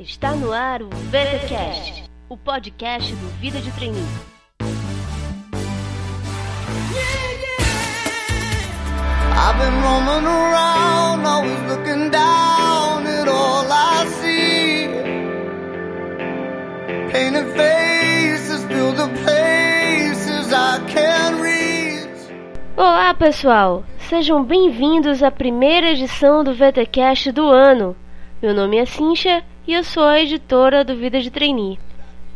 Está no ar o VTCast, o podcast do Vida de Treininho. I've been roaming around, always looking down at all I see. Painted faces the places I can't reach. Olá, pessoal! Sejam bem-vindos à primeira edição do VTCast do ano. Meu nome é Cincha e eu sou a editora do Vida de Trainee.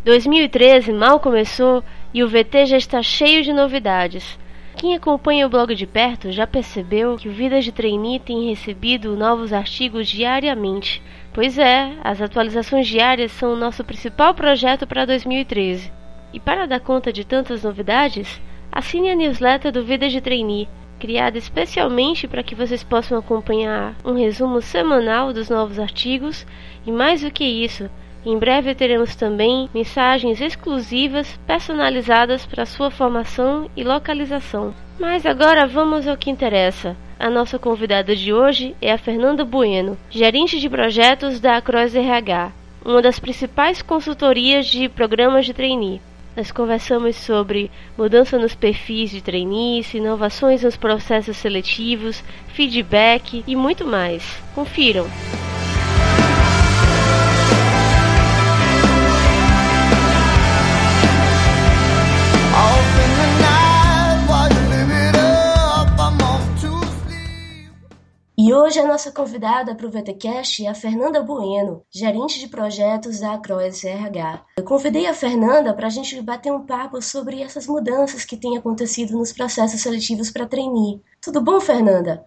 2013 mal começou e o VT já está cheio de novidades. Quem acompanha o blog de perto já percebeu que o Vida de Trainee tem recebido novos artigos diariamente. Pois é, as atualizações diárias são o nosso principal projeto para 2013. E para dar conta de tantas novidades, assine a newsletter do Vida de Trainee, criada especialmente para que vocês possam acompanhar um resumo semanal dos novos artigos e mais do que isso, em breve teremos também mensagens exclusivas personalizadas para sua formação e localização. Mas agora vamos ao que interessa. A nossa convidada de hoje é a Fernanda Bueno, gerente de projetos da Across RH, uma das principais consultorias de programas de trainee. Nós conversamos sobre mudança nos perfis de trainees, inovações nos processos seletivos, feedback e muito mais. Confiram! E hoje a nossa convidada para o VTCast é a Fernanda Bueno, gerente de projetos da Across RH. Eu convidei a Fernanda para a gente bater um papo sobre essas mudanças que têm acontecido nos processos seletivos para trainee. Tudo bom, Fernanda?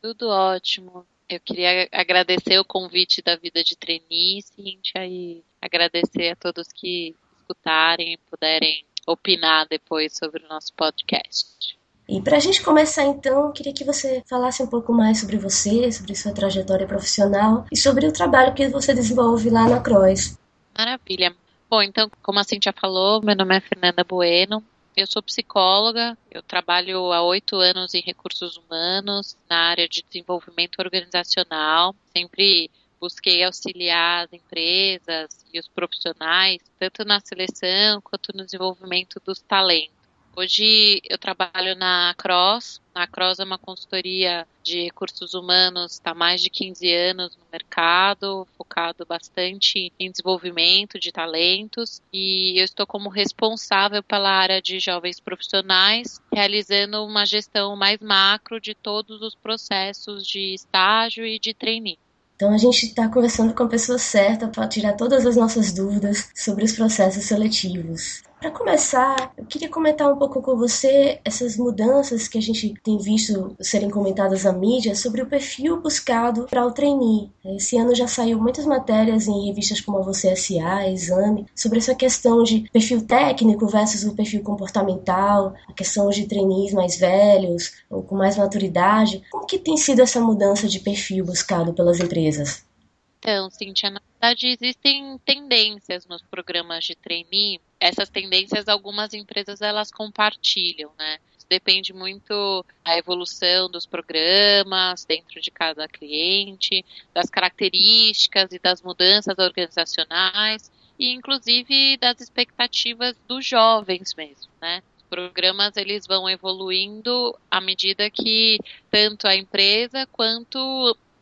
Tudo ótimo. Eu queria agradecer o convite da Vida de Trainee, Cíntia, e agradecer a todos que escutarem e puderem opinar depois sobre o nosso podcast. E para a gente começar então, eu queria que você falasse um pouco mais sobre você, sobre sua trajetória profissional e sobre o trabalho que você desenvolve lá na Cross. Maravilha. Bom, então, como a Cintia falou, meu nome é Fernanda Bueno. Eu sou psicóloga, eu trabalho há oito anos em recursos humanos, na área de desenvolvimento organizacional. Sempre busquei auxiliar as empresas e os profissionais, tanto na seleção quanto no desenvolvimento dos talentos. Hoje eu trabalho na Cross. A Cross é uma consultoria de recursos humanos, está mais de 15 anos no mercado, focado bastante em desenvolvimento de talentos. E eu estou como responsável pela área de jovens profissionais, realizando uma gestão mais macro de todos os processos de estágio e de trainee. Então a gente está conversando com a pessoa certa para tirar todas as nossas dúvidas sobre os processos seletivos. Para começar, eu queria comentar um pouco com você essas mudanças que a gente tem visto serem comentadas na mídia sobre o perfil buscado para o trainee. Esse ano já saiu muitas matérias em revistas como a Você SA, Exame, sobre essa questão de perfil técnico versus o perfil comportamental, a questão de trainees mais velhos ou com mais maturidade. Como que tem sido essa mudança de perfil buscado pelas empresas? Então, Cintia, na verdade existem tendências nos programas de trainee. Essas tendências, algumas empresas elas compartilham, né? Depende muito da evolução dos programas dentro de cada cliente, das características e das mudanças organizacionais e inclusive das expectativas dos jovens mesmo, né? Os programas eles vão evoluindo à medida que tanto a empresa quanto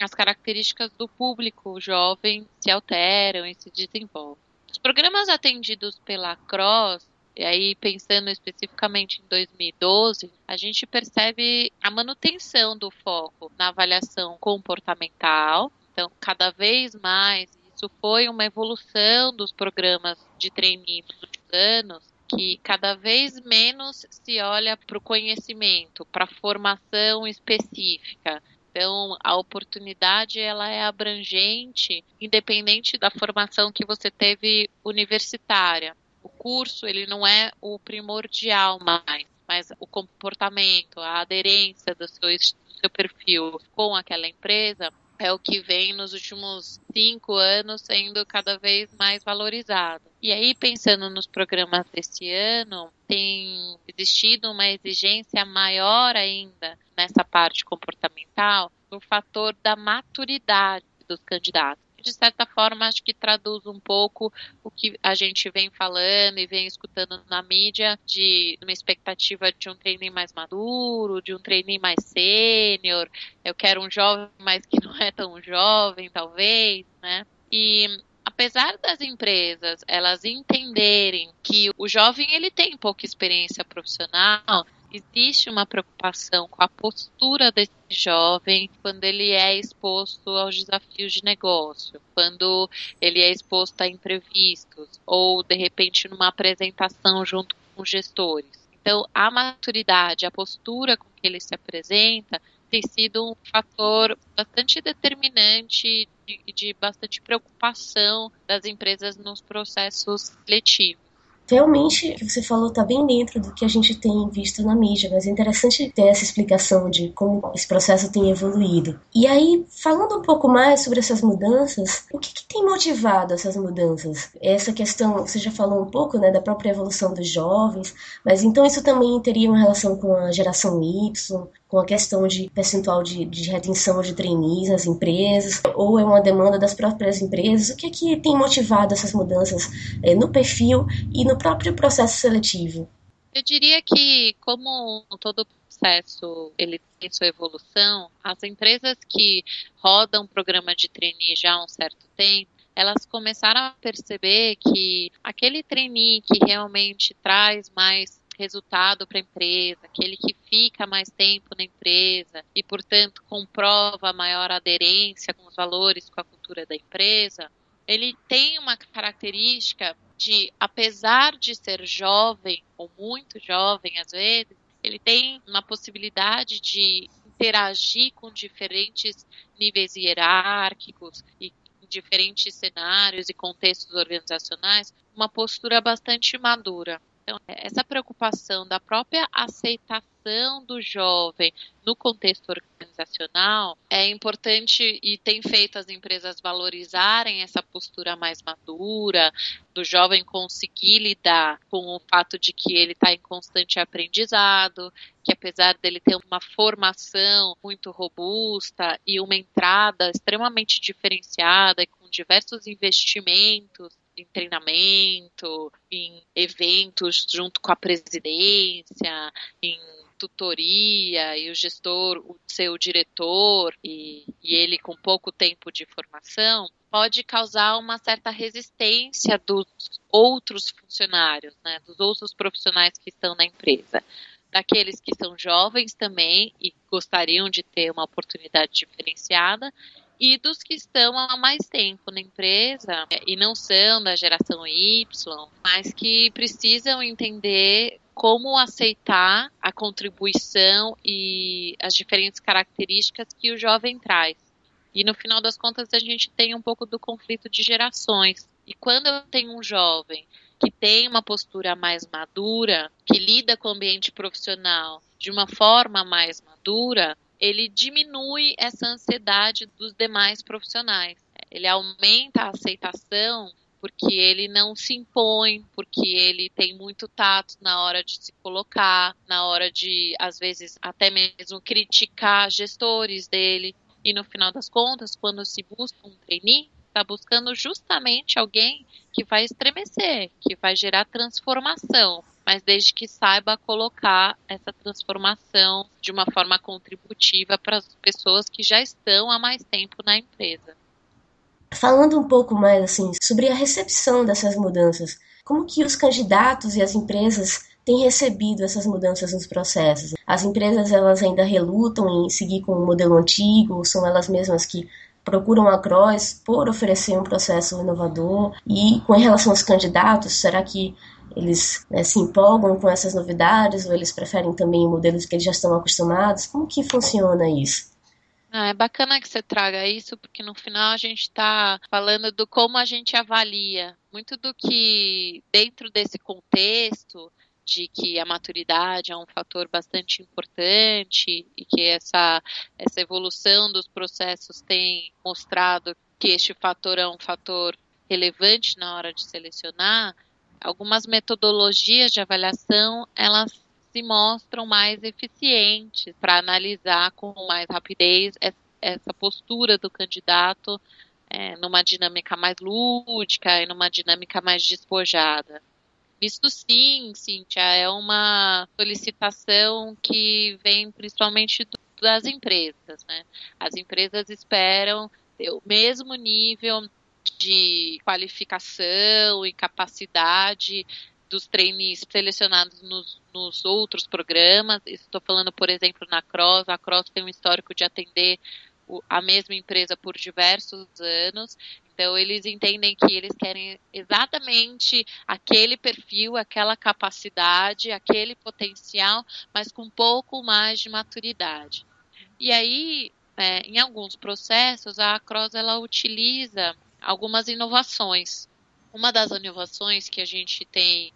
as características do público jovem se alteram e se desenvolvem. Os programas atendidos pela Cross, e aí pensando especificamente em 2012, a gente percebe a manutenção do foco na avaliação comportamental. Então, cada vez mais, isso foi uma evolução dos programas de nos últimos anos, que cada vez menos se olha para o conhecimento, para a formação específica. Então, a oportunidade ela é abrangente, independente da formação que você teve universitária. O curso ele não é o primordial mais, mas o comportamento, a aderência do seu, do seu perfil com aquela empresa é o que vem nos últimos cinco anos sendo cada vez mais valorizado. E aí, pensando nos programas desse ano, tem existido uma exigência maior ainda nessa parte comportamental, no fator da maturidade dos candidatos. De certa forma, acho que traduz um pouco o que a gente vem falando e vem escutando na mídia de uma expectativa de um trainee mais maduro, de um trainee mais sênior. Eu quero um jovem, mas que não é tão jovem, talvez, né? E apesar das empresas elas entenderem que o jovem ele tem pouca experiência profissional, existe uma preocupação com a postura desse jovem quando ele é exposto aos desafios de negócio, quando ele é exposto a imprevistos ou de repente numa apresentação junto com gestores. Então, a maturidade, a postura com que ele se apresenta tem sido um fator bastante determinante de, de bastante preocupação das empresas nos processos seletivos realmente o que você falou está bem dentro do que a gente tem visto na mídia, mas é interessante ter essa explicação de como esse processo tem evoluído. E aí, falando um pouco mais sobre essas mudanças, o que, que tem motivado essas mudanças? Essa questão, você já falou um pouco né, da própria evolução dos jovens, mas então isso também teria uma relação com a geração Y, com a questão de percentual de, de retenção de trainees nas empresas, ou é uma demanda das próprias empresas? O que é que tem motivado essas mudanças é, no perfil e no próprio processo seletivo? Eu diria que, como todo processo ele tem sua evolução, as empresas que rodam o programa de trainee já há um certo tempo, elas começaram a perceber que aquele trainee que realmente traz mais resultado para a empresa, aquele que fica mais tempo na empresa e, portanto, comprova maior aderência com os valores, com a cultura da empresa, ele tem uma característica de, apesar de ser jovem, ou muito jovem às vezes, ele tem uma possibilidade de interagir com diferentes níveis hierárquicos e diferentes cenários e contextos organizacionais, uma postura bastante madura. Então, essa preocupação da própria aceitação do jovem no contexto organizacional é importante e tem feito as empresas valorizarem essa postura mais madura, do jovem conseguir lidar com o fato de que ele está em constante aprendizado, que apesar dele ter uma formação muito robusta e uma entrada extremamente diferenciada e com diversos investimentos em treinamento, em eventos junto com a presidência, em tutoria e o gestor, o seu diretor e, e, ele com pouco tempo de formação, pode causar uma certa resistência dos outros funcionários, né, dos outros profissionais que estão na empresa. Daqueles que são jovens também e gostariam de ter uma oportunidade diferenciada, e dos que estão há mais tempo na empresa é, e não são da geração Y, mas que precisam entender como aceitar a contribuição e as diferentes características que o jovem traz. E no final das contas a gente tem um pouco do conflito de gerações. E quando eu tenho um jovem que tem uma postura mais madura, que lida com o ambiente profissional de uma forma mais madura, ele diminui essa ansiedade dos demais profissionais. Ele aumenta a aceitação porque ele não se impõe, porque ele tem muito tato na hora de se colocar, na hora de, às vezes, até mesmo criticar gestores dele. E no final das contas, quando se busca um trainee, está buscando justamente alguém que vai estremecer, que vai gerar transformação, mas desde que saiba colocar essa transformação de uma forma contributiva para as pessoas que já estão há mais tempo na empresa. Falando um pouco mais assim sobre a recepção dessas mudanças, como que os candidatos e as empresas têm recebido essas mudanças nos processos? As empresas elas ainda relutam em seguir com o modelo antigo, ou são elas mesmas que procuram a Cross por oferecer um processo inovador? E com relação aos candidatos, será que eles né, se empolgam com essas novidades ou eles preferem também modelos que eles já estão acostumados? Como que funciona isso? Ah, é bacana que você traga isso, porque no final a gente está falando do como a gente avalia. Muito do que, dentro desse contexto, de que a maturidade é um fator bastante importante e que essa, essa evolução dos processos tem mostrado que este fator é um fator relevante na hora de selecionar, algumas metodologias de avaliação elas se mostram mais eficientes para analisar com mais rapidez essa postura do candidato é, numa dinâmica mais lúdica e numa dinâmica mais despojada. Isso sim, Cíntia, é uma solicitação que vem principalmente das empresas. Né? As empresas esperam o mesmo nível de qualificação e capacidade dos trainees selecionados nos, nos outros programas. Estou falando, por exemplo, na Cross. A Cross tem um histórico de atender a mesma empresa por diversos anos. Então, eles entendem que eles querem exatamente aquele perfil, aquela capacidade, aquele potencial, mas com um pouco mais de maturidade. E aí, é, em alguns processos, a Cross ela utiliza algumas inovações. Uma das inovações que a gente tem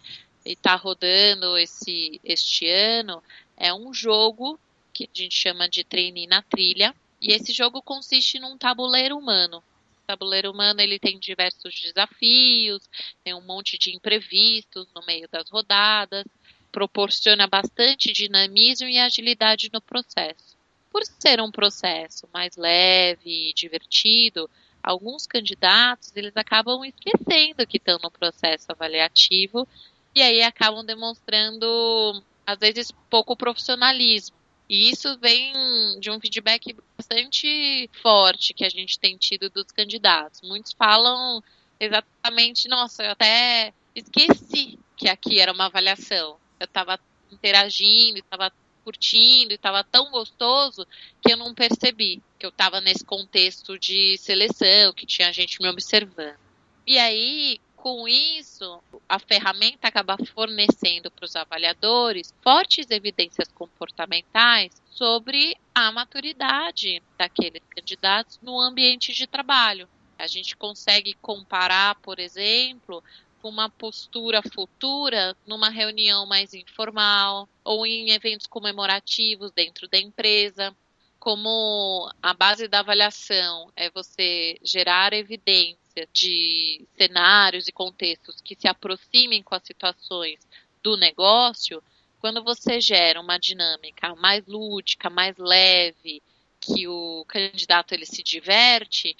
e está rodando esse, este ano é um jogo que a gente chama de Treine na Trilha, e esse jogo consiste num tabuleiro humano. O tabuleiro humano ele tem diversos desafios, tem um monte de imprevistos no meio das rodadas, proporciona bastante dinamismo e agilidade no processo. Por ser um processo mais leve e divertido, alguns candidatos eles acabam esquecendo que estão no processo avaliativo e aí acabam demonstrando às vezes pouco profissionalismo e isso vem de um feedback bastante forte que a gente tem tido dos candidatos. Muitos falam exatamente, nossa, eu até esqueci que aqui era uma avaliação. Eu estava interagindo, estava curtindo, estava tão gostoso que eu não percebi que eu estava nesse contexto de seleção, que tinha gente me observando. E aí, com isso, a ferramenta acaba fornecendo para os avaliadores fortes evidências comportamentais sobre a maturidade daqueles candidatos no ambiente de trabalho. A gente consegue comparar, por exemplo, com uma postura futura numa reunião mais informal ou em eventos comemorativos dentro da empresa. Como a base da avaliação é você gerar evidência de cenários e contextos que se aproximem com as situações do negócio, quando você gera uma dinâmica mais lúdica, mais leve, que o candidato ele se diverte,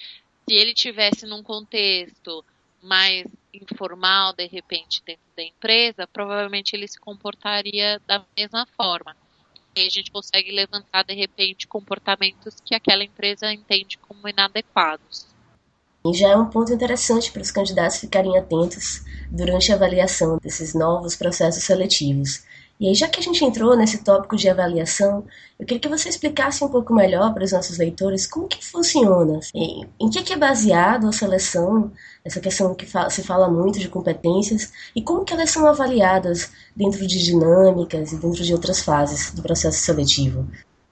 se ele tivesse num contexto mais informal, de repente, dentro da empresa, provavelmente ele se comportaria da mesma forma. E a gente consegue levantar, de repente, comportamentos que aquela empresa entende como inadequados. Já é um ponto interessante para os candidatos ficarem atentos durante a avaliação desses novos processos seletivos. E aí, já que a gente entrou nesse tópico de avaliação, eu queria que você explicasse um pouco melhor para os nossos leitores como que funciona, em, em que, que, é baseado a seleção, essa questão que fa se fala muito de competências, e como que elas são avaliadas dentro de dinâmicas e dentro de outras fases do processo seletivo.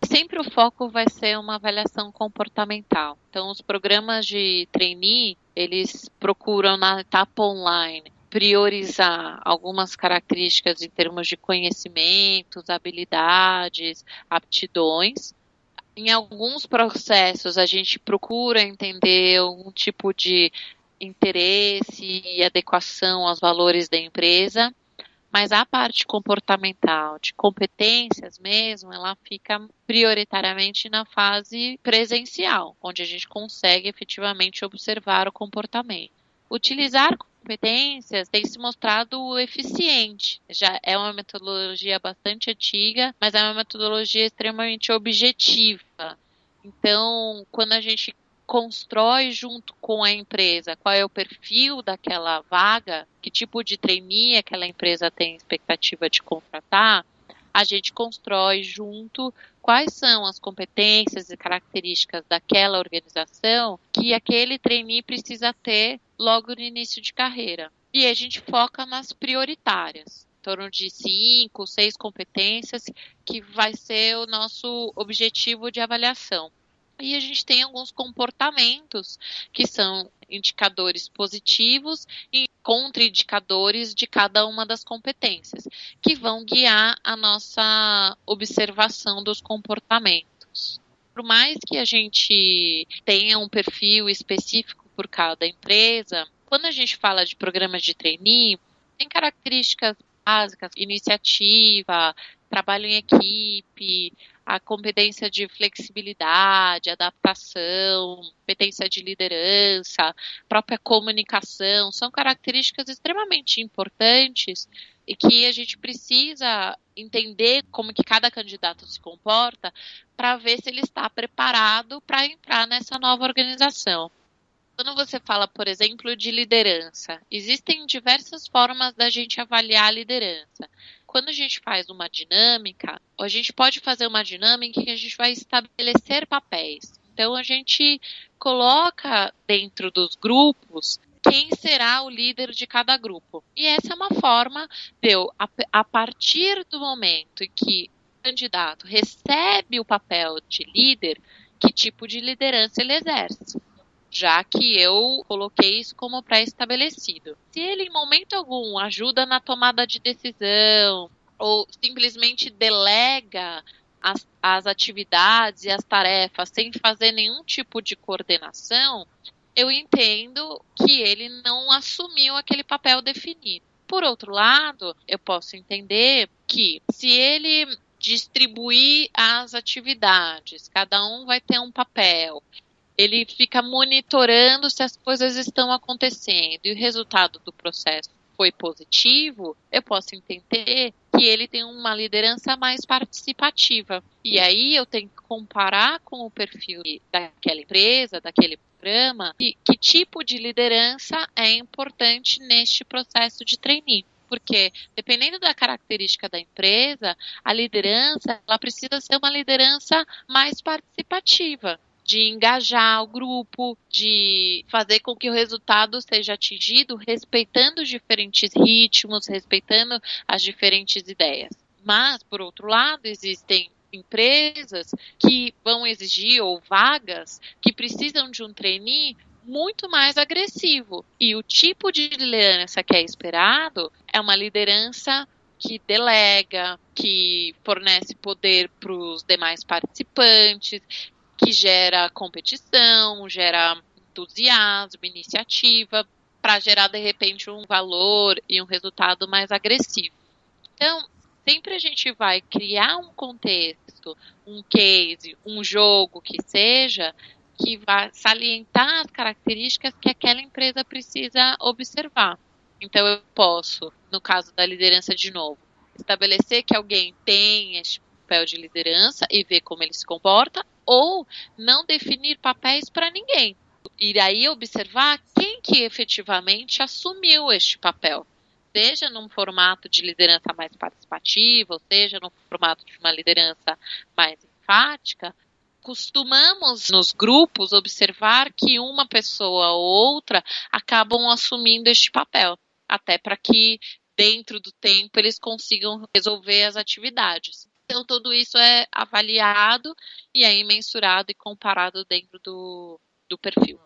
Sempre o foco vai ser uma avaliação comportamental. Então, os programas de trainee, eles procuram na etapa online priorizar algumas características em termos de conhecimentos, habilidades, aptidões. Em alguns processos, a gente procura entender um tipo de interesse e adequação aos valores da empresa. Mas a parte comportamental, de competências mesmo, ela fica prioritariamente na fase presencial, onde a gente consegue efetivamente observar o comportamento. Utilizar competências tem se mostrado eficiente. Já é uma metodologia bastante antiga, mas é uma metodologia extremamente objetiva. Então, quando a gente constrói junto com a empresa qual é o perfil daquela vaga, que tipo de trainee aquela empresa tem expectativa de contratar, a gente constrói junto quais são as competências e características daquela organização que aquele trainee precisa ter logo no início de carreira. E a gente foca nas prioritárias, em torno de cinco, seis competências que vai ser o nosso objetivo de avaliação. E a gente tem alguns comportamentos que são indicadores positivos e contraindicadores de cada uma das competências, que vão guiar a nossa observação dos comportamentos. Por mais que a gente tenha um perfil específico por cada empresa, quando a gente fala de programas de trainee, tem características básicas, iniciativa, trabalho em equipe, a competência de flexibilidade, adaptação, competência de liderança, própria comunicação, são características extremamente importantes e que a gente precisa entender como que cada candidato se comporta para ver se ele está preparado para entrar nessa nova organização. Quando você fala, por exemplo, de liderança, existem diversas formas da gente avaliar a liderança. Quando a gente faz uma dinâmica, a gente pode fazer uma dinâmica que a gente vai estabelecer papéis. Então a gente coloca dentro dos grupos quem será o líder de cada grupo. E essa é uma forma de eu, a, a partir do momento em que o candidato recebe o papel de líder, que tipo de liderança ele exerce já que eu coloquei isso como pré-estabelecido. Se ele em momento algum ajuda na tomada de decisão ou simplesmente delega as, as atividades e as tarefas sem fazer nenhum tipo de coordenação, eu entendo que ele não assumiu aquele papel definido. Por outro lado, eu posso entender que se ele distribuir as atividades, cada um vai ter um papel, ele fica monitorando se as coisas estão acontecendo. E o resultado do processo foi positivo, eu posso entender que ele tem uma liderança mais participativa. E aí eu tenho que comparar com o perfil daquela empresa, daquele programa, e que tipo de liderança é importante neste processo de trainee. Porque dependendo da característica da empresa, a liderança ela precisa ser uma liderança mais participativa de engajar o grupo, de fazer com que o resultado seja atingido respeitando os diferentes ritmos, respeitando as diferentes ideias. Mas, por outro lado, existem empresas que vão exigir ou vagas que precisam de um trainee muito mais agressivo. E o tipo de liderança que é esperado é uma liderança que delega, que fornece poder para os demais participantes, que gera competição, gera entusiasmo, iniciativa, para gerar de repente um valor e um resultado mais agressivo. Então, sempre a gente vai criar um contexto, um case, um jogo que seja, que vai salientar as características que aquela empresa precisa observar. Então, eu posso, no caso da liderança de novo, estabelecer que alguém tem este papel de liderança e ver como ele se comporta, ou não definir papéis para ninguém. Ir aí observar quem que efetivamente assumiu este papel, seja num formato de liderança mais participativa, ou seja num formato de uma liderança mais enfática, costumamos nos grupos observar que uma pessoa ou outra acabam assumindo este papel, até para que dentro do tempo eles consigam resolver as atividades. Então, tudo isso é avaliado e aí mensurado e comparado dentro do, do perfil.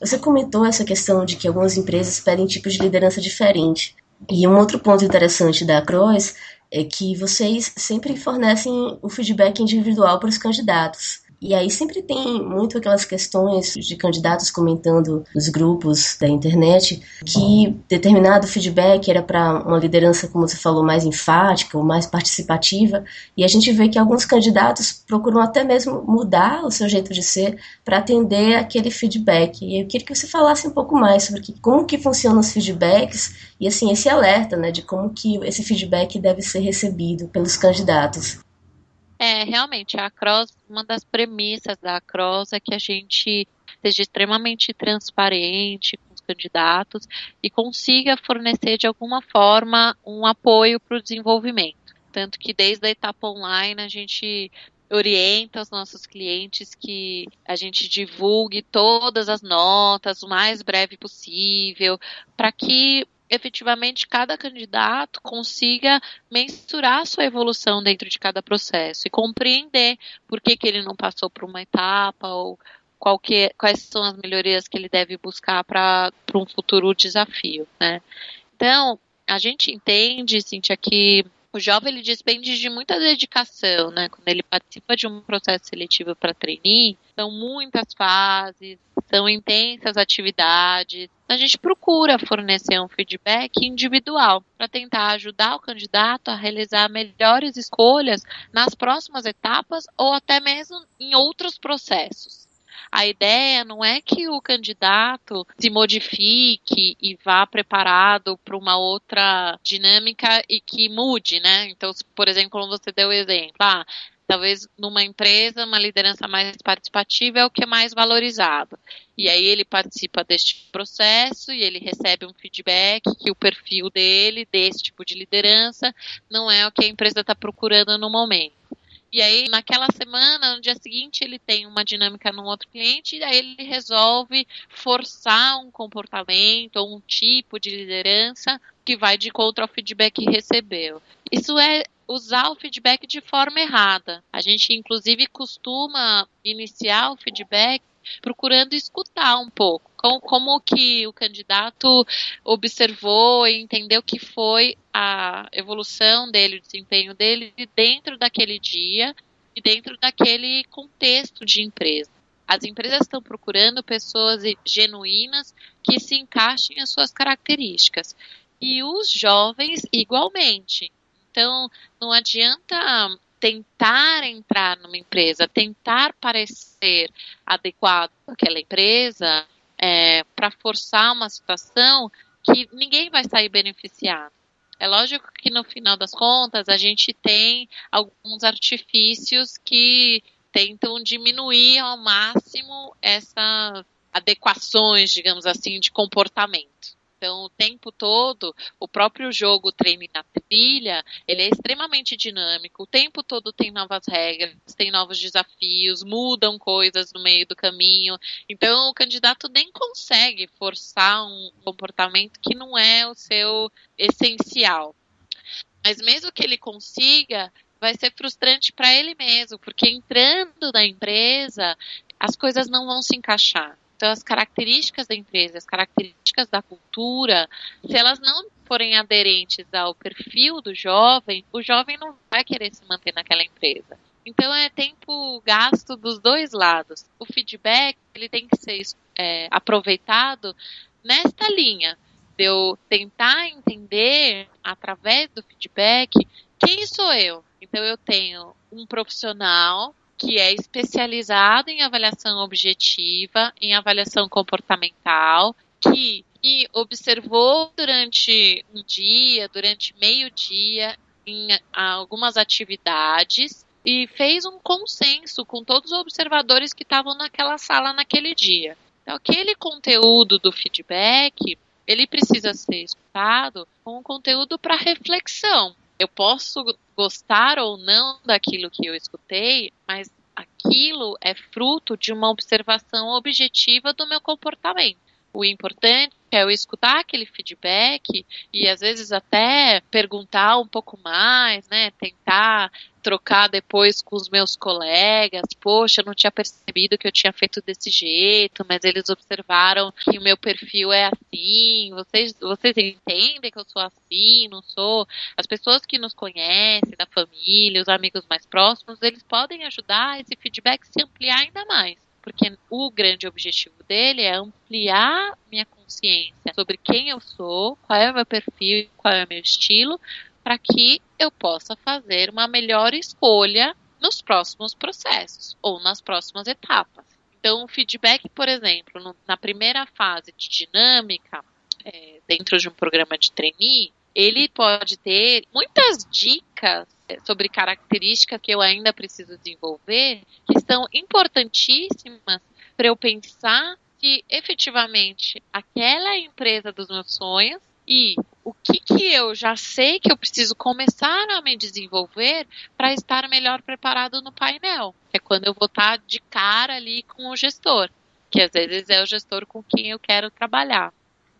Você comentou essa questão de que algumas empresas pedem tipos de liderança diferente. E um outro ponto interessante da Cross é que vocês sempre fornecem o feedback individual para os candidatos. E aí sempre tem muito aquelas questões de candidatos comentando nos grupos da internet que determinado feedback era para uma liderança, como você falou, mais enfática ou mais participativa. E a gente vê que alguns candidatos procuram até mesmo mudar o seu jeito de ser para atender aquele feedback. E eu queria que você falasse um pouco mais sobre como que funcionam os feedbacks e assim esse alerta, né, de como que esse feedback deve ser recebido pelos candidatos. É, realmente, a Cross, uma das premissas da Cross é que a gente seja extremamente transparente com os candidatos e consiga fornecer de alguma forma um apoio para o desenvolvimento. Tanto que desde a etapa online a gente orienta os nossos clientes que a gente divulgue todas as notas o mais breve possível, para que efetivamente cada candidato consiga mensurar a sua evolução dentro de cada processo e compreender por que, que ele não passou por uma etapa ou que, quais são as melhorias que ele deve buscar para um futuro desafio, né? Então, a gente entende, Cintia, que o jovem ele despende de muita dedicação, né? Quando ele participa de um processo seletivo para trainee, são muitas fases, são intensas atividades. A gente procura fornecer um feedback individual para tentar ajudar o candidato a realizar melhores escolhas nas próximas etapas ou até mesmo em outros processos. A ideia não é que o candidato se modifique e vá preparado para uma outra dinâmica e que mude, né? Então, por exemplo, como você deu o exemplo, ah, talvez numa empresa uma liderança mais participativa é o que é mais valorizado. E aí ele participa deste processo e ele recebe um feedback que o perfil dele, desse tipo de liderança, não é o que a empresa está procurando no momento. E aí, naquela semana, no dia seguinte, ele tem uma dinâmica num outro cliente, e aí ele resolve forçar um comportamento ou um tipo de liderança que vai de contra ao feedback que recebeu. Isso é usar o feedback de forma errada. A gente, inclusive, costuma iniciar o feedback procurando escutar um pouco como, como que o candidato observou e entendeu que foi a evolução dele, o desempenho dele dentro daquele dia e dentro daquele contexto de empresa. As empresas estão procurando pessoas genuínas que se encaixem às suas características. E os jovens, igualmente. Então, não adianta tentar entrar numa empresa, tentar parecer adequado àquela empresa, é, para forçar uma situação que ninguém vai sair beneficiado. É lógico que no final das contas a gente tem alguns artifícios que tentam diminuir ao máximo essas adequações, digamos assim, de comportamento. Então, o tempo todo, o próprio jogo treine na trilha, ele é extremamente dinâmico. O tempo todo tem novas regras, tem novos desafios, mudam coisas no meio do caminho. Então, o candidato nem consegue forçar um comportamento que não é o seu essencial. Mas mesmo que ele consiga, vai ser frustrante para ele mesmo, porque entrando na empresa, as coisas não vão se encaixar. Então, as características da empresa, as características da cultura, se elas não forem aderentes ao perfil do jovem, o jovem não vai querer se manter naquela empresa. Então, é tempo gasto dos dois lados. O feedback ele tem que ser é, aproveitado nesta linha de eu tentar entender através do feedback quem sou eu. Então, eu tenho um profissional que é especializado em avaliação objetiva, em avaliação comportamental, que me observou durante um dia, durante meio dia, em algumas atividades e fez um consenso com todos os observadores que estavam naquela sala naquele dia. Então, aquele conteúdo do feedback, ele precisa ser escutado com um conteúdo para reflexão. Eu posso gostar ou não daquilo que eu escutei, mas aquilo é fruto de uma observação objetiva do meu comportamento. O importante é eu escutar aquele feedback e às vezes até perguntar um pouco mais, né? Tentar trocar depois com os meus colegas. Poxa, eu não tinha percebido que eu tinha feito desse jeito, mas eles observaram que o meu perfil é assim. Vocês, vocês entendem que eu sou assim, não sou? As pessoas que nos conhecem, da família, os amigos mais próximos, eles podem ajudar esse feedback se ampliar ainda mais porque o grande objetivo dele é ampliar minha consciência sobre quem eu sou, qual é o meu perfil, qual é o meu estilo, para que eu possa fazer uma melhor escolha nos próximos processos ou nas próximas etapas. Então, o feedback, por exemplo, no, na primeira fase de dinâmica, é, dentro de um programa de trainee, ele pode ter muitas dicas sobre características que eu ainda preciso desenvolver, que são importantíssimas para eu pensar se efetivamente aquela é a empresa dos meus sonhos e o que, que eu já sei que eu preciso começar a me desenvolver para estar melhor preparado no painel, que é quando eu vou estar de cara ali com o gestor, que às vezes é o gestor com quem eu quero trabalhar.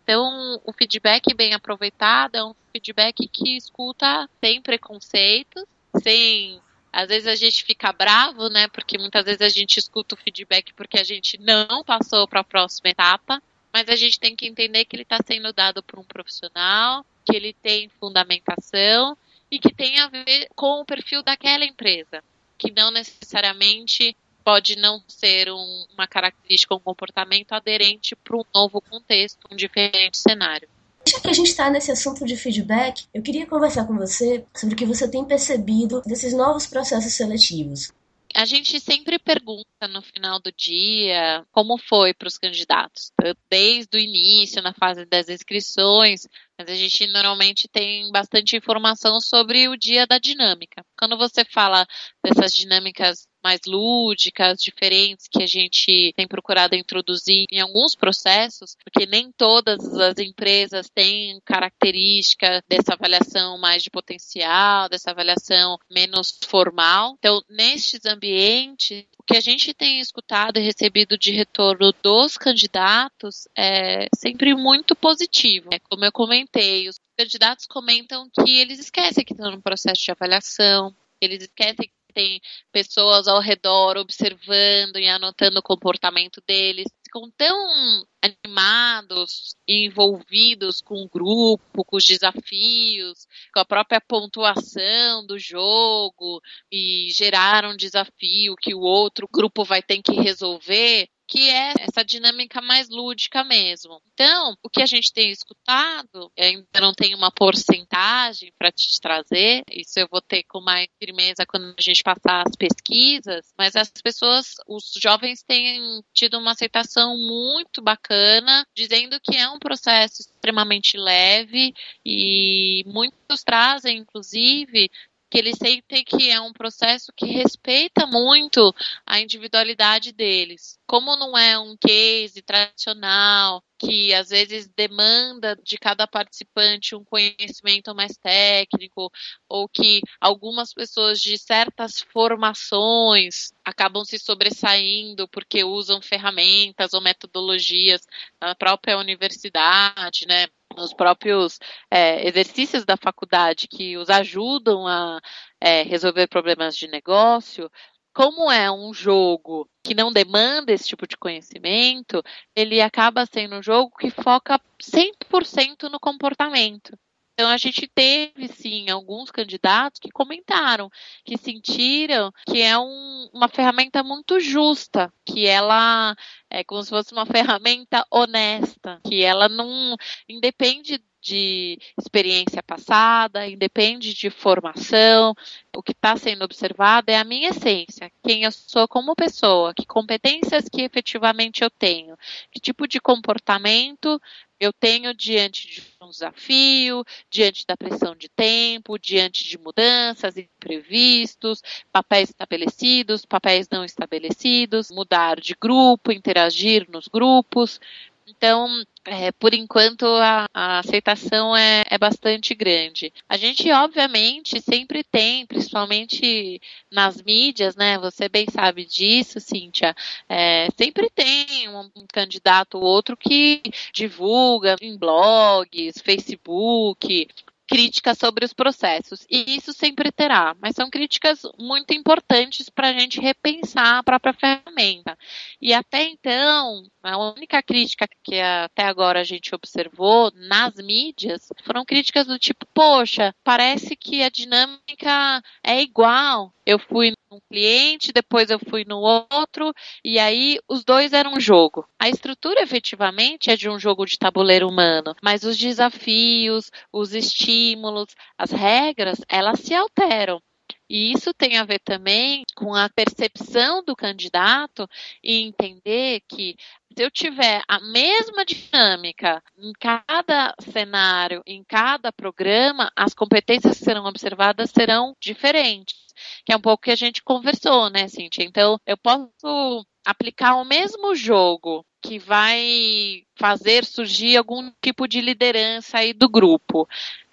Então, o feedback bem aproveitado é um feedback que escuta sem preconceitos, sem. Às vezes a gente fica bravo, né? Porque muitas vezes a gente escuta o feedback porque a gente não passou para a próxima etapa, mas a gente tem que entender que ele está sendo dado por um profissional, que ele tem fundamentação e que tem a ver com o perfil daquela empresa, que não necessariamente pode não ser um, uma característica, um comportamento aderente para um novo contexto, um diferente cenário. Já que a gente está nesse assunto de feedback, eu queria conversar com você sobre o que você tem percebido desses novos processos seletivos. A gente sempre pergunta no final do dia como foi para os candidatos, desde o início, na fase das inscrições, mas a gente normalmente tem bastante informação sobre o dia da dinâmica. Quando você fala dessas dinâmicas mais lúdicas, diferentes, que a gente tem procurado introduzir em alguns processos, porque nem todas as empresas têm característica dessa avaliação mais de potencial, dessa avaliação menos formal. Então, nestes ambientes, o que a gente tem escutado e recebido de retorno dos candidatos é sempre muito positivo. É como eu comentei, os candidatos comentam que eles esquecem que estão no processo de avaliação, eles esquecem tem pessoas ao redor observando e anotando o comportamento deles, ficam tão animados e envolvidos com o grupo, com os desafios, com a própria pontuação do jogo e gerar um desafio que o outro grupo vai ter que resolver, que é essa dinâmica mais lúdica mesmo. Então, o que a gente tem escutado, ainda não tem uma porcentagem para te trazer, isso eu vou ter com mais firmeza quando a gente passar as pesquisas, mas as pessoas, os jovens têm tido uma aceitação muito bacana, dizendo que é um processo extremamente leve e muitos trazem, inclusive, que eles sentem que é um processo que respeita muito a individualidade deles. Como não é um case tradicional, que às vezes demanda de cada participante um conhecimento mais técnico, ou que algumas pessoas de certas formações acabam se sobressaindo porque usam ferramentas ou metodologias na própria universidade, né? Nos próprios é, exercícios da faculdade que os ajudam a é, resolver problemas de negócio, como é um jogo que não demanda esse tipo de conhecimento, ele acaba sendo um jogo que foca 100% no comportamento. Então a gente teve sim alguns candidatos que comentaram que sentiram que é um, uma ferramenta muito justa, que ela é como se fosse uma ferramenta honesta, que ela não independe de experiência passada, independe de formação. O que está sendo observado é a minha essência, quem eu sou como pessoa, que competências que efetivamente eu tenho, que tipo de comportamento eu tenho diante de um desafio, diante da pressão de tempo, diante de mudanças, imprevistos, papéis estabelecidos, papéis não estabelecidos, mudar de grupo, interagir nos grupos. Então, é, por enquanto, a, a aceitação é, é, bastante grande. A gente, obviamente, sempre tem, principalmente nas mídias, né? Você bem sabe disso, Cíntia. É, sempre tem um, um candidato ou outro que divulga em blogs, Facebook, críticas sobre os processos. E isso sempre terá, mas são críticas muito importantes para a gente repensar a própria ferramenta. E até então, a única crítica que até agora a gente observou nas mídias foram críticas do tipo: poxa, parece que a dinâmica é igual. Eu fui num cliente, depois eu fui no outro, e aí os dois eram um jogo. A estrutura efetivamente é de um jogo de tabuleiro humano, mas os desafios, os estímulos, as regras, elas se alteram. E isso tem a ver também com a percepção do candidato e entender que se eu tiver a mesma dinâmica em cada cenário, em cada programa, as competências que serão observadas serão diferentes. Que é um pouco que a gente conversou, né, Cintia? Então, eu posso aplicar o mesmo jogo que vai fazer surgir algum tipo de liderança aí do grupo.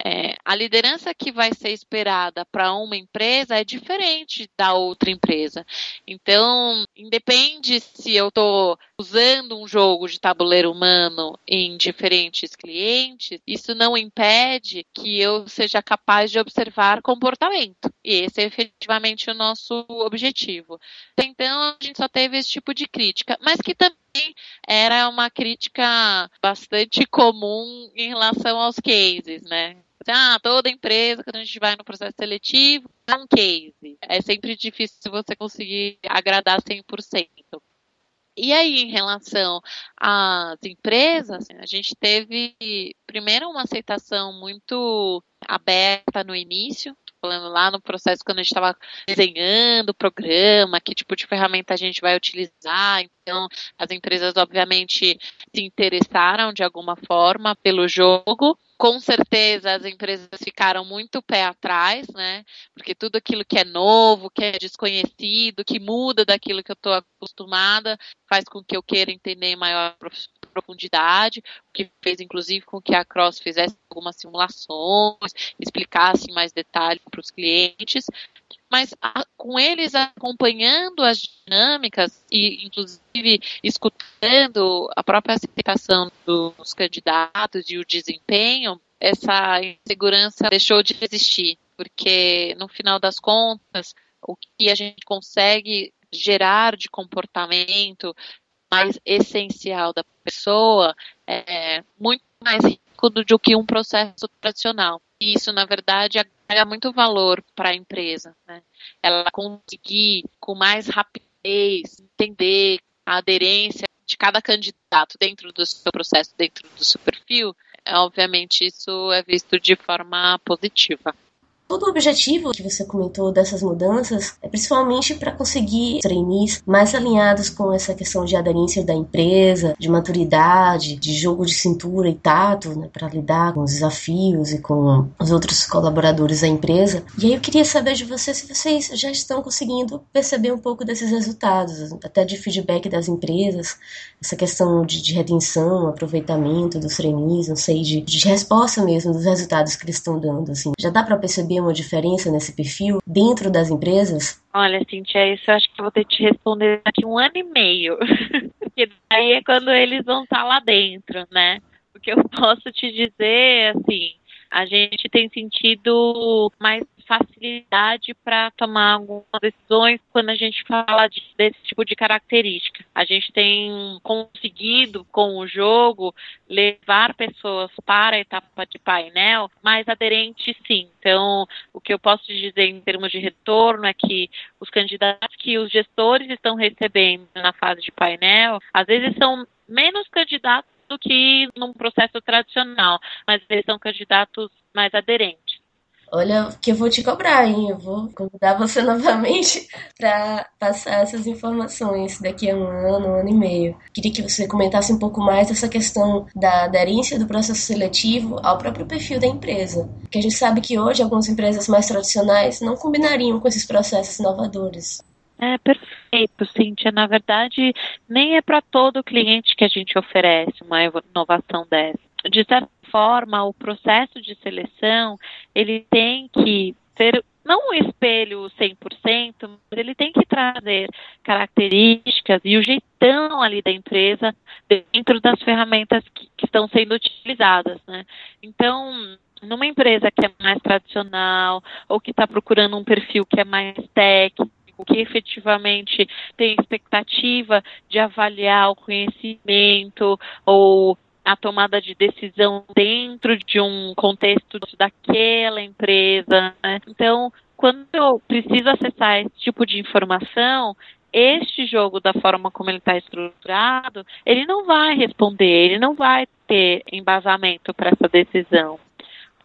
É, a liderança que vai ser esperada para uma empresa é diferente da outra empresa. Então, independe se eu estou usando um jogo de tabuleiro humano em diferentes clientes, isso não impede que eu seja capaz de observar comportamento. E esse é efetivamente o nosso objetivo. Então, a gente só teve esse tipo de crítica, mas que também era uma crítica bastante comum em relação aos cases, né? Ah, toda empresa, quando a gente vai no processo seletivo, um case. É sempre difícil você conseguir agradar 100%. E aí, em relação às empresas, a gente teve primeiro uma aceitação muito aberta no início, falando lá no processo quando a gente estava desenhando o programa, que tipo de ferramenta a gente vai utilizar. Então, as empresas obviamente se interessaram de alguma forma pelo jogo. Com certeza as empresas ficaram muito pé atrás, né? Porque tudo aquilo que é novo, que é desconhecido, que muda daquilo que eu estou acostumada, faz com que eu queira entender maior profundidade, o que fez inclusive com que a Cross fizesse algumas simulações, explicasse mais detalhes para os clientes. Mas a, com eles acompanhando as dinâmicas e, inclusive, escutando a própria aceitação dos candidatos e o desempenho, essa insegurança deixou de existir, porque no final das contas, o que a gente consegue gerar de comportamento mais essencial da pessoa é muito mais rico do que um processo tradicional. E isso, na verdade, agrega muito valor para a empresa. Né? Ela conseguir, com mais rapidez, entender a aderência de cada candidato dentro do seu processo, dentro do seu perfil, é, obviamente isso é visto de forma positiva. Todo o objetivo que você comentou dessas mudanças é principalmente para conseguir trainees mais alinhados com essa questão de aderência da empresa, de maturidade, de jogo de cintura e tato, né, para lidar com os desafios e com os outros colaboradores da empresa. E aí eu queria saber de você se vocês já estão conseguindo perceber um pouco desses resultados, até de feedback das empresas, essa questão de, de retenção, aproveitamento dos trainees, não sei, de, de resposta mesmo dos resultados que eles estão dando. Assim. Já dá para perceber uma diferença nesse perfil dentro das empresas? Olha, Cintia, isso eu acho que vou ter que te responder daqui um ano e meio. Porque daí é quando eles vão estar lá dentro, né? O que eu posso te dizer, assim, a gente tem sentido mais facilidade para tomar algumas decisões quando a gente fala de, desse tipo de característica. A gente tem conseguido, com o jogo, levar pessoas para a etapa de painel mais aderente, sim. Então, o que eu posso dizer em termos de retorno é que os candidatos que os gestores estão recebendo na fase de painel, às vezes são menos candidatos do que num processo tradicional, mas eles são candidatos mais aderentes. Olha, que eu vou te cobrar, hein? Eu vou convidar você novamente para passar essas informações daqui a um ano, um ano e meio. Queria que você comentasse um pouco mais essa questão da aderência do processo seletivo ao próprio perfil da empresa. Porque a gente sabe que hoje algumas empresas mais tradicionais não combinariam com esses processos inovadores. É perfeito, Cíntia. Na verdade, nem é para todo cliente que a gente oferece uma inovação dessa. De certa forma, o processo de seleção, ele tem que ser não um espelho 100%, mas ele tem que trazer características e o jeitão ali da empresa dentro das ferramentas que, que estão sendo utilizadas, né? Então, numa empresa que é mais tradicional ou que está procurando um perfil que é mais técnico, que efetivamente tem expectativa de avaliar o conhecimento ou a tomada de decisão dentro de um contexto daquela empresa. Né? Então, quando eu preciso acessar esse tipo de informação, este jogo, da forma como ele está estruturado, ele não vai responder, ele não vai ter embasamento para essa decisão.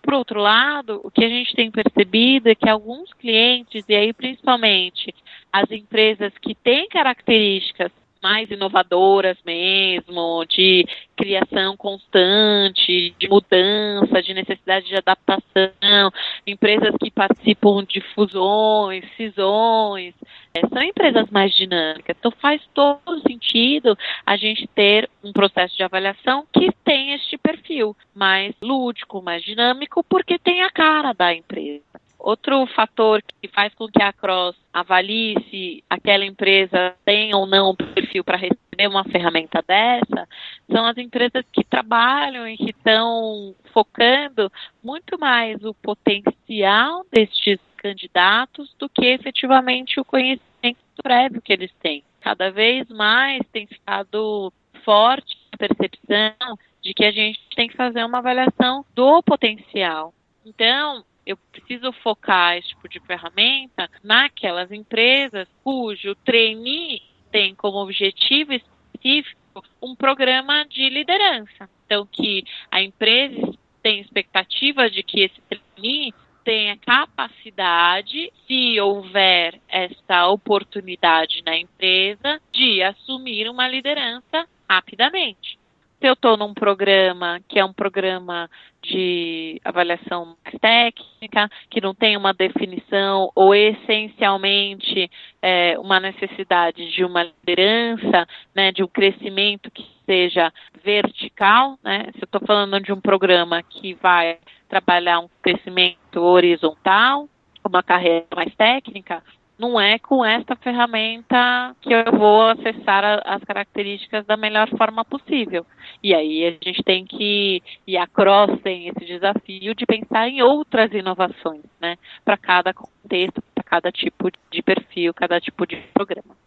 Por outro lado, o que a gente tem percebido é que alguns clientes, e aí principalmente as empresas que têm características mais inovadoras mesmo, de criação constante, de mudança, de necessidade de adaptação, empresas que participam de fusões, cisões, é, são empresas mais dinâmicas. Então faz todo sentido a gente ter um processo de avaliação que tem este perfil mais lúdico, mais dinâmico, porque tem a cara da empresa. Outro fator que faz com que a Cross avalie se aquela empresa tem ou não um perfil para receber uma ferramenta dessa são as empresas que trabalham e que estão focando muito mais o potencial destes candidatos do que efetivamente o conhecimento prévio que eles têm. Cada vez mais tem ficado forte a percepção de que a gente tem que fazer uma avaliação do potencial. Então, eu preciso focar esse tipo de ferramenta naquelas empresas cujo trainee tem como objetivo específico um programa de liderança. Então, que a empresa tem expectativa de que esse trainee tenha capacidade, se houver essa oportunidade na empresa, de assumir uma liderança rapidamente. Se eu estou num programa que é um programa de avaliação mais técnica, que não tem uma definição ou essencialmente é, uma necessidade de uma liderança, né, de um crescimento que seja vertical, né? Se eu estou falando de um programa que vai trabalhar um crescimento horizontal, uma carreira mais técnica, não é com esta ferramenta que eu vou acessar a, as características da melhor forma possível. E aí a gente tem que ir across tem esse desafio de pensar em outras inovações, né, para cada contexto, para cada tipo de perfil, cada tipo de programa.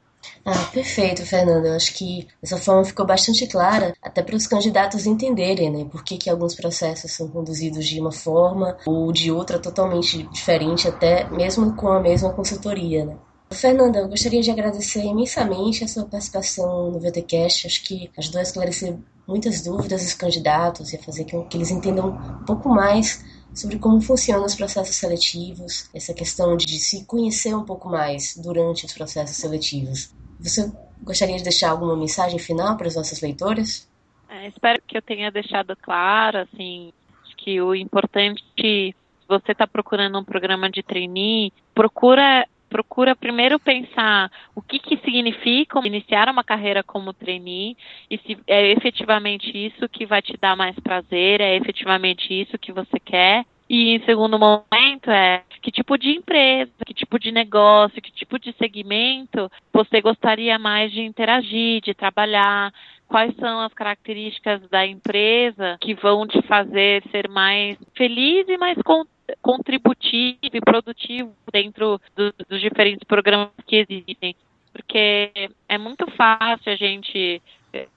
Ah, perfeito, Fernanda. Eu acho que essa forma ficou bastante clara, até para os candidatos entenderem, né, por que, que alguns processos são conduzidos de uma forma ou de outra totalmente diferente, até mesmo com a mesma consultoria, né. Fernanda, eu gostaria de agradecer imensamente a sua participação no VTCast. Acho que ajudou a esclarecer muitas dúvidas dos candidatos e a fazer com que eles entendam um pouco mais sobre como funcionam os processos seletivos, essa questão de se conhecer um pouco mais durante os processos seletivos. Você gostaria de deixar alguma mensagem final para os nossos leitores? É, espero que eu tenha deixado claro, assim, que o importante, se você está procurando um programa de trainee, procura procura primeiro pensar o que, que significa iniciar uma carreira como trainee e se é efetivamente isso que vai te dar mais prazer, é efetivamente isso que você quer. E em segundo momento é que tipo de empresa, que tipo de negócio, que tipo de segmento você gostaria mais de interagir, de trabalhar, quais são as características da empresa que vão te fazer ser mais feliz e mais contributivo e produtivo dentro do, dos diferentes programas que existem. Porque é muito fácil a gente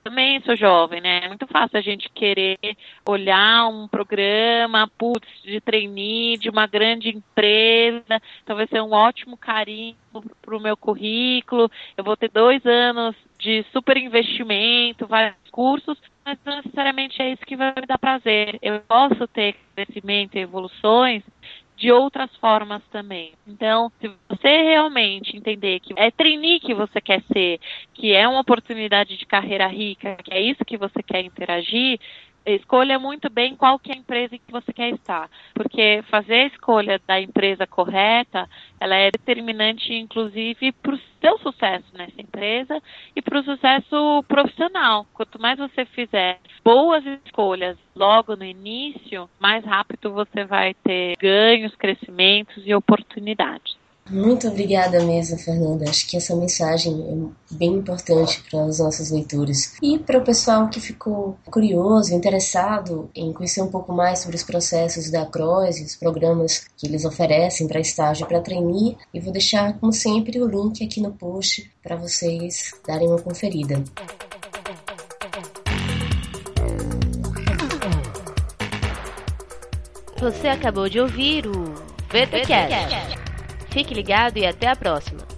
também sou jovem, né? É muito fácil a gente querer olhar um programa, putz, de trainee, de uma grande empresa, talvez ser um ótimo carinho para o meu currículo, eu vou ter dois anos de super investimento, vários cursos, mas não necessariamente é isso que vai me dar prazer. Eu posso ter crescimento e evoluções de outras formas também. Então, se você realmente entender que é trainee que você quer ser, que é uma oportunidade de carreira rica, que é isso que você quer interagir, escolha muito bem qual que é a empresa em que você quer estar, porque fazer a escolha da empresa correta, ela é determinante, inclusive, para o seu sucesso nessa empresa e para o sucesso profissional. Quanto mais você fizer boas escolhas logo no início, mais rápido você vai ter ganhos, crescimentos e oportunidades. Muito obrigada mesmo, Fernanda. Acho que essa mensagem é bem importante para os nossos leitores. E para o pessoal que ficou curioso, interessado em conhecer um pouco mais sobre os processos da CROS e os programas que eles oferecem para estágio e para trainee, eu vou deixar, como sempre, o link aqui no post para vocês darem uma conferida. Você acabou de ouvir o VTCast. Fique ligado e até a próxima.